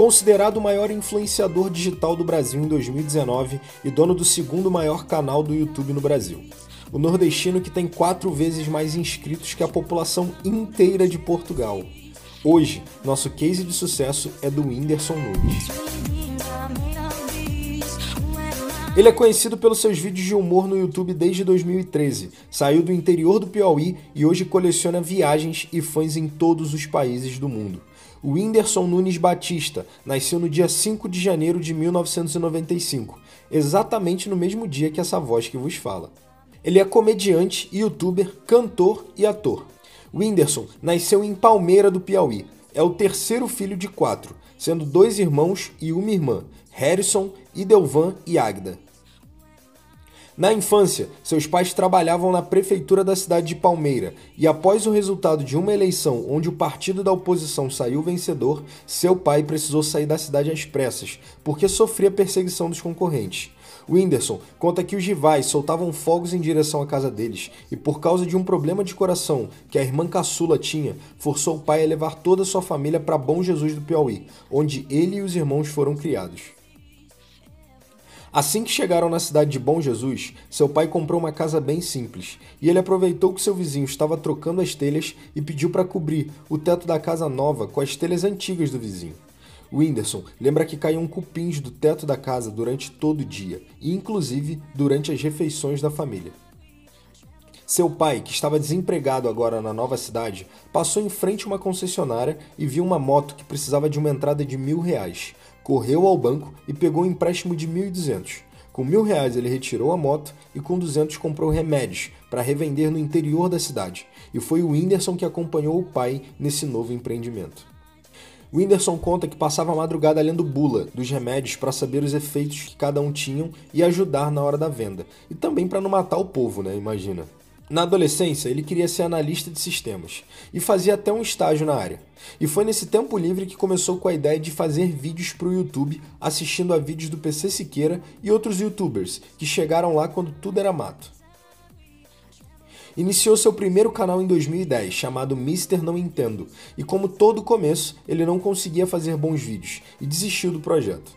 Considerado o maior influenciador digital do Brasil em 2019 e dono do segundo maior canal do YouTube no Brasil. O nordestino que tem quatro vezes mais inscritos que a população inteira de Portugal. Hoje, nosso case de sucesso é do Whindersson Nunes. Ele é conhecido pelos seus vídeos de humor no YouTube desde 2013. Saiu do interior do Piauí e hoje coleciona viagens e fãs em todos os países do mundo. O Whindersson Nunes Batista nasceu no dia 5 de janeiro de 1995, exatamente no mesmo dia que essa voz que vos fala. Ele é comediante, youtuber, cantor e ator. Whindersson nasceu em Palmeira do Piauí. É o terceiro filho de quatro, sendo dois irmãos e uma irmã, Harrison, Idelvan e Agda. Na infância, seus pais trabalhavam na prefeitura da cidade de Palmeira e, após o resultado de uma eleição onde o partido da oposição saiu vencedor, seu pai precisou sair da cidade às pressas, porque sofria perseguição dos concorrentes. Whindersson conta que os rivais soltavam fogos em direção à casa deles e, por causa de um problema de coração que a irmã caçula tinha, forçou o pai a levar toda a sua família para Bom Jesus do Piauí, onde ele e os irmãos foram criados. Assim que chegaram na cidade de Bom Jesus, seu pai comprou uma casa bem simples e ele aproveitou que seu vizinho estava trocando as telhas e pediu para cobrir o teto da casa nova com as telhas antigas do vizinho. Whindersson lembra que caíam cupins do teto da casa durante todo o dia, e inclusive durante as refeições da família. Seu pai, que estava desempregado agora na nova cidade, passou em frente a uma concessionária e viu uma moto que precisava de uma entrada de mil reais. Correu ao banco e pegou um empréstimo de mil e duzentos. Com mil reais ele retirou a moto e com duzentos comprou remédios para revender no interior da cidade. E foi o Whindersson que acompanhou o pai nesse novo empreendimento. Whindersson conta que passava a madrugada lendo bula dos remédios para saber os efeitos que cada um tinham e ajudar na hora da venda. E também para não matar o povo, né? Imagina. Na adolescência, ele queria ser analista de sistemas e fazia até um estágio na área. E foi nesse tempo livre que começou com a ideia de fazer vídeos para o YouTube, assistindo a vídeos do PC Siqueira e outros youtubers que chegaram lá quando tudo era mato. Iniciou seu primeiro canal em 2010, chamado Mister Não Entendo, e como todo começo, ele não conseguia fazer bons vídeos e desistiu do projeto.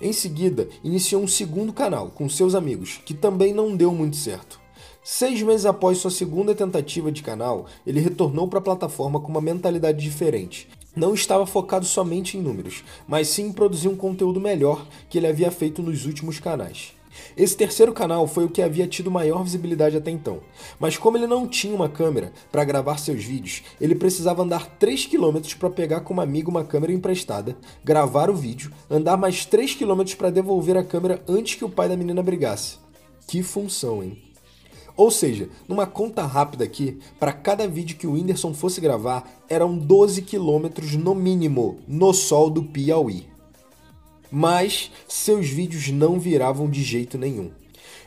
Em seguida, iniciou um segundo canal com seus amigos, que também não deu muito certo. Seis meses após sua segunda tentativa de canal, ele retornou para a plataforma com uma mentalidade diferente. Não estava focado somente em números, mas sim em produzir um conteúdo melhor que ele havia feito nos últimos canais. Esse terceiro canal foi o que havia tido maior visibilidade até então, mas como ele não tinha uma câmera para gravar seus vídeos, ele precisava andar 3 km para pegar com um amigo uma câmera emprestada, gravar o vídeo, andar mais 3 km para devolver a câmera antes que o pai da menina brigasse. Que função, hein? Ou seja, numa conta rápida aqui, para cada vídeo que o Whindersson fosse gravar, eram 12 quilômetros no mínimo no sol do Piauí. Mas seus vídeos não viravam de jeito nenhum.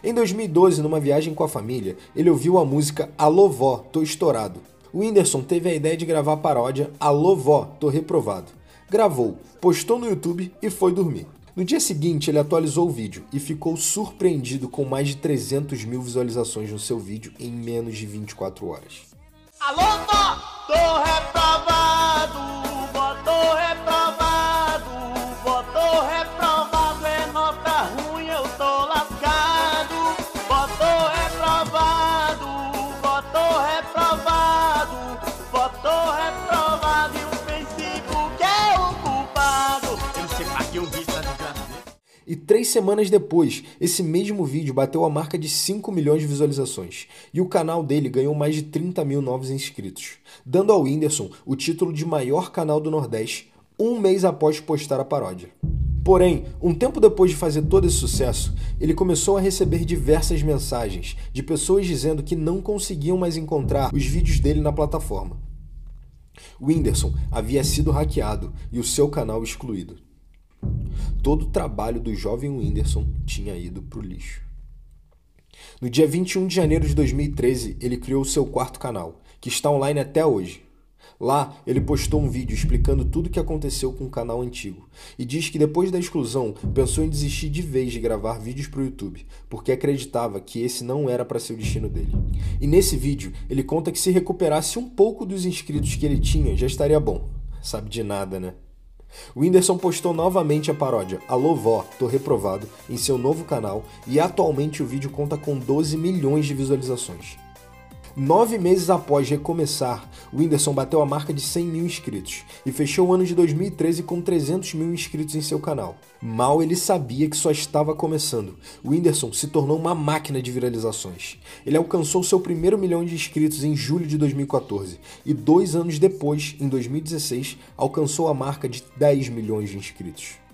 Em 2012, numa viagem com a família, ele ouviu a música Alô Vó, Tô Estourado. O Whindersson teve a ideia de gravar a paródia Alô Vó, Tô Reprovado. Gravou, postou no YouTube e foi dormir. No dia seguinte, ele atualizou o vídeo e ficou surpreendido com mais de 300 mil visualizações no seu vídeo em menos de 24 horas. Reprovado, três semanas depois, esse mesmo vídeo bateu a marca de 5 milhões de visualizações, e o canal dele ganhou mais de 30 mil novos inscritos, dando ao Whindersson o título de maior canal do Nordeste, um mês após postar a paródia. Porém, um tempo depois de fazer todo esse sucesso, ele começou a receber diversas mensagens de pessoas dizendo que não conseguiam mais encontrar os vídeos dele na plataforma. Whindersson havia sido hackeado e o seu canal excluído. Todo o trabalho do jovem Whindersson tinha ido para o lixo. No dia 21 de janeiro de 2013, ele criou seu quarto canal, que está online até hoje. Lá, ele postou um vídeo explicando tudo o que aconteceu com o canal antigo e diz que depois da exclusão pensou em desistir de vez de gravar vídeos para o YouTube, porque acreditava que esse não era para ser o destino dele. E nesse vídeo, ele conta que se recuperasse um pouco dos inscritos que ele tinha, já estaria bom. Sabe de nada, né? O Whindersson postou novamente a paródia Alô Vó, tô reprovado em seu novo canal e atualmente o vídeo conta com 12 milhões de visualizações. Nove meses após recomeçar, o Whindersson bateu a marca de 100 mil inscritos e fechou o ano de 2013 com 300 mil inscritos em seu canal. Mal ele sabia que só estava começando. O Whindersson se tornou uma máquina de viralizações. Ele alcançou seu primeiro milhão de inscritos em julho de 2014 e dois anos depois, em 2016, alcançou a marca de 10 milhões de inscritos.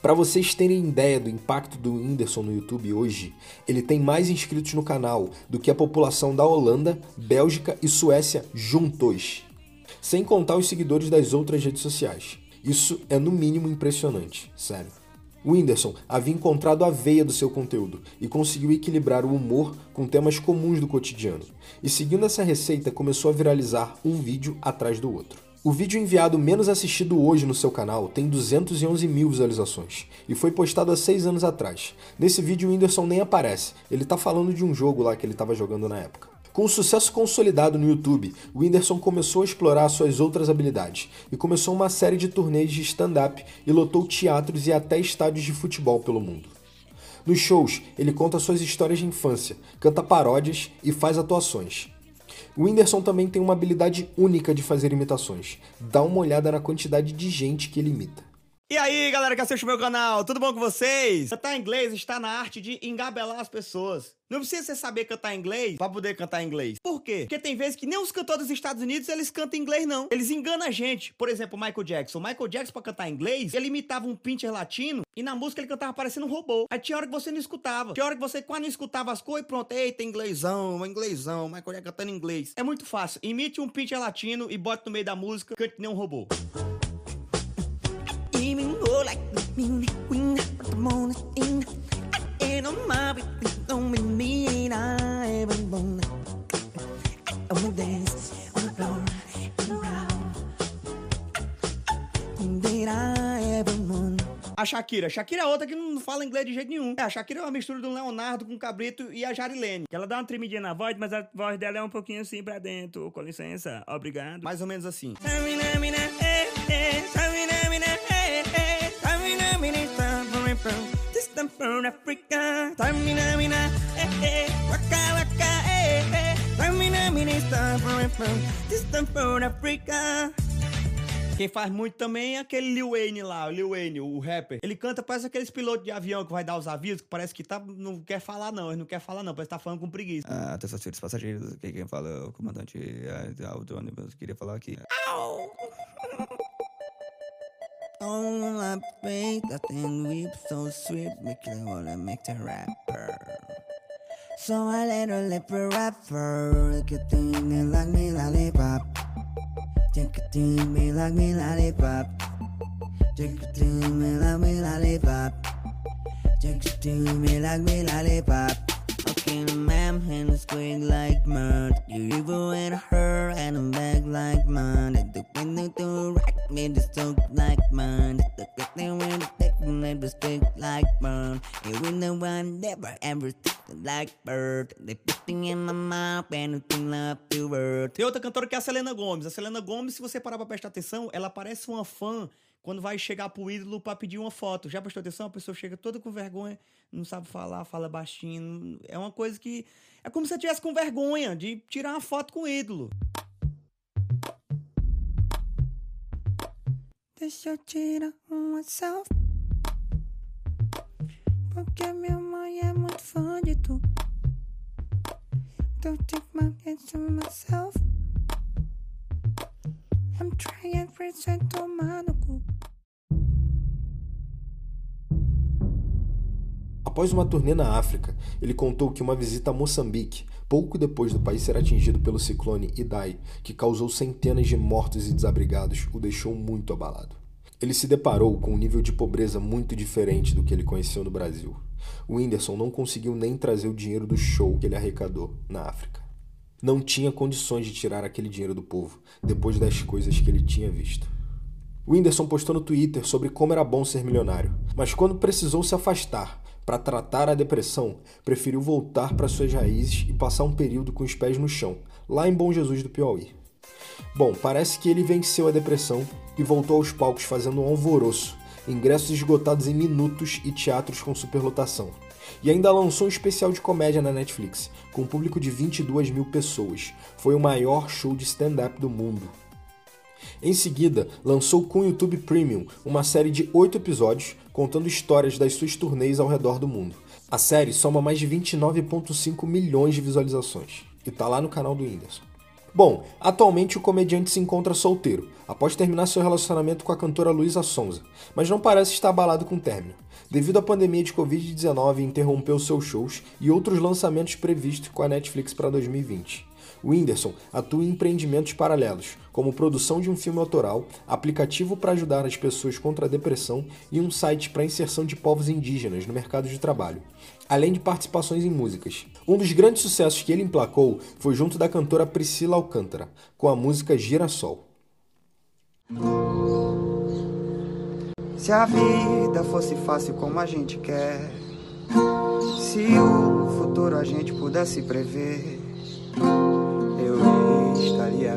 Para vocês terem ideia do impacto do Whindersson no YouTube hoje, ele tem mais inscritos no canal do que a população da Holanda, Bélgica e Suécia juntos. Sem contar os seguidores das outras redes sociais. Isso é no mínimo impressionante, sério. O Whindersson havia encontrado a veia do seu conteúdo e conseguiu equilibrar o humor com temas comuns do cotidiano. E seguindo essa receita, começou a viralizar um vídeo atrás do outro. O vídeo enviado menos assistido hoje no seu canal tem 211 mil visualizações e foi postado há 6 anos atrás. Nesse vídeo o Whindersson nem aparece, ele tá falando de um jogo lá que ele estava jogando na época. Com o sucesso consolidado no YouTube, o Whindersson começou a explorar suas outras habilidades e começou uma série de turnês de stand-up e lotou teatros e até estádios de futebol pelo mundo. Nos shows, ele conta suas histórias de infância, canta paródias e faz atuações. O Whindersson também tem uma habilidade única de fazer imitações. Dá uma olhada na quantidade de gente que ele imita. E aí, galera que assiste o meu canal, tudo bom com vocês? Cantar inglês está na arte de engabelar as pessoas. Não precisa você saber cantar inglês para poder cantar inglês. Por quê? Porque tem vezes que nem os cantores dos Estados Unidos eles cantam inglês não. Eles enganam a gente. Por exemplo, Michael Jackson. Michael Jackson para cantar inglês, ele imitava um pincher latino e na música ele cantava parecendo um robô. Aí tinha hora que você não escutava. Tinha hora que você quase não escutava as coisas e pronto, eita, inglêsão, inglêsão, Michael Jackson cantando inglês. É muito fácil. Imite um pincher latino e bote no meio da música, cante nem um robô. Like the queen, but the moon is in. Ain't no mommy, don't be mean. I even wanna, I wanna dance on the floor and. Did I ever? A Shakira. Shakira é outra que não fala inglês de jeito nenhum. É, a Shakira é uma mistura do Leonardo com o Cabrito e a Jarilene. Ela dá uma tremidinha na voz, mas a voz dela é um pouquinho assim pra dentro. Com licença, obrigado. Mais ou menos assim. From Africa. Tamina, mina, eh, eh, waka, waka, eh, eh. Tamina, mina, from distant from Africa. Quem faz muito também é aquele Lil Wayne lá, o Lil Wayne, o rapper. Ele canta, parece aqueles pilotos de avião que vai dar os avisos, que parece que tá, não quer falar não, ele não quer falar não, parece que tá falando com preguiça. Ah, senhores passageiros, aqui quem fala é o comandante é, do ônibus, queria falar aqui. Au! On my face, that thing whip so sweet, make it wanna make the rapper. So I let her lip a rapper, like a thing like me lollipop. Take a thing me like me lollipop. Take a thing me like me lollipop. Take a thing me like me lollipop. Okay, ma'am, and squeak like mud. You her and I'm back like mud. The window to me soak like mud. The and the stick like mud. You one never ever stick like bird. In my mouth and love to word. Tem outra cantora que é a Selena Gomes. A Selena Gomes, se você parar pra prestar atenção, ela parece uma fã quando vai chegar pro ídolo para pedir uma foto. Já prestou atenção? A pessoa chega toda com vergonha, não sabe falar, fala baixinho. É uma coisa que. É como se você tivesse com vergonha de tirar uma foto com o ídolo. Deixa eu tirar uma selfie. Porque minha mãe é muito fã de tu. Don't take my to myself. I'm trying to tomar no cu. Após uma turnê na África, ele contou que uma visita a Moçambique, pouco depois do país ser atingido pelo ciclone Idai, que causou centenas de mortos e desabrigados, o deixou muito abalado. Ele se deparou com um nível de pobreza muito diferente do que ele conheceu no Brasil. O Whindersson não conseguiu nem trazer o dinheiro do show que ele arrecadou na África. Não tinha condições de tirar aquele dinheiro do povo, depois das coisas que ele tinha visto. O Whindersson postou no Twitter sobre como era bom ser milionário, mas quando precisou se afastar para tratar a depressão, preferiu voltar para suas raízes e passar um período com os pés no chão, lá em Bom Jesus do Piauí. Bom, parece que ele venceu a depressão e voltou aos palcos fazendo um alvoroço, ingressos esgotados em minutos e teatros com superlotação. E ainda lançou um especial de comédia na Netflix, com um público de 22 mil pessoas. Foi o maior show de stand-up do mundo. Em seguida, lançou com o YouTube Premium uma série de oito episódios contando histórias das suas turnês ao redor do mundo. A série soma mais de 29,5 milhões de visualizações e tá lá no canal do Whindersson. Bom, atualmente o comediante se encontra solteiro, após terminar seu relacionamento com a cantora Luísa Sonza, mas não parece estar abalado com o término. Devido à pandemia de Covid-19, interrompeu seus shows e outros lançamentos previstos com a Netflix para 2020. Whindersson atua em empreendimentos paralelos, como produção de um filme autoral, aplicativo para ajudar as pessoas contra a depressão e um site para inserção de povos indígenas no mercado de trabalho, além de participações em músicas. Um dos grandes sucessos que ele emplacou foi junto da cantora Priscila Alcântara, com a música Girassol. Se a vida fosse fácil como a gente quer, se o futuro a gente pudesse prever,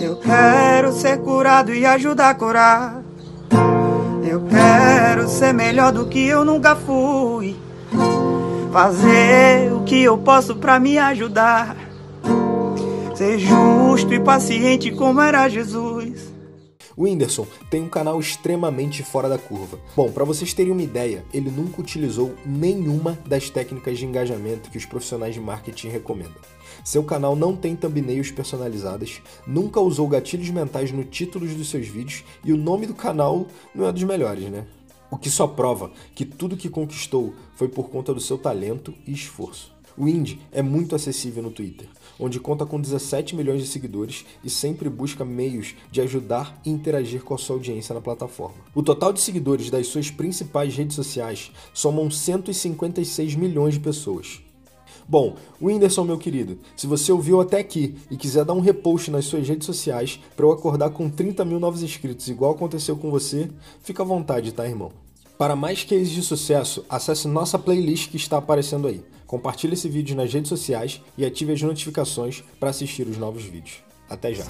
Eu quero ser curado e ajudar a curar. Eu quero ser melhor do que eu nunca fui. Fazer o que eu posso pra me ajudar. Ser justo e paciente como era Jesus. O Whindersson tem um canal extremamente fora da curva. Bom, para vocês terem uma ideia, ele nunca utilizou nenhuma das técnicas de engajamento que os profissionais de marketing recomendam. Seu canal não tem thumbnails personalizadas, nunca usou gatilhos mentais no títulos dos seus vídeos e o nome do canal não é dos melhores, né? O que só prova que tudo que conquistou foi por conta do seu talento e esforço. O Indy é muito acessível no Twitter, onde conta com 17 milhões de seguidores e sempre busca meios de ajudar e interagir com a sua audiência na plataforma. O total de seguidores das suas principais redes sociais somam 156 milhões de pessoas. Bom, Whindersson, meu querido, se você ouviu até aqui e quiser dar um repost nas suas redes sociais para eu acordar com 30 mil novos inscritos, igual aconteceu com você, fica à vontade, tá, irmão? Para mais cases de sucesso, acesse nossa playlist que está aparecendo aí. Compartilhe esse vídeo nas redes sociais e ative as notificações para assistir os novos vídeos. Até já!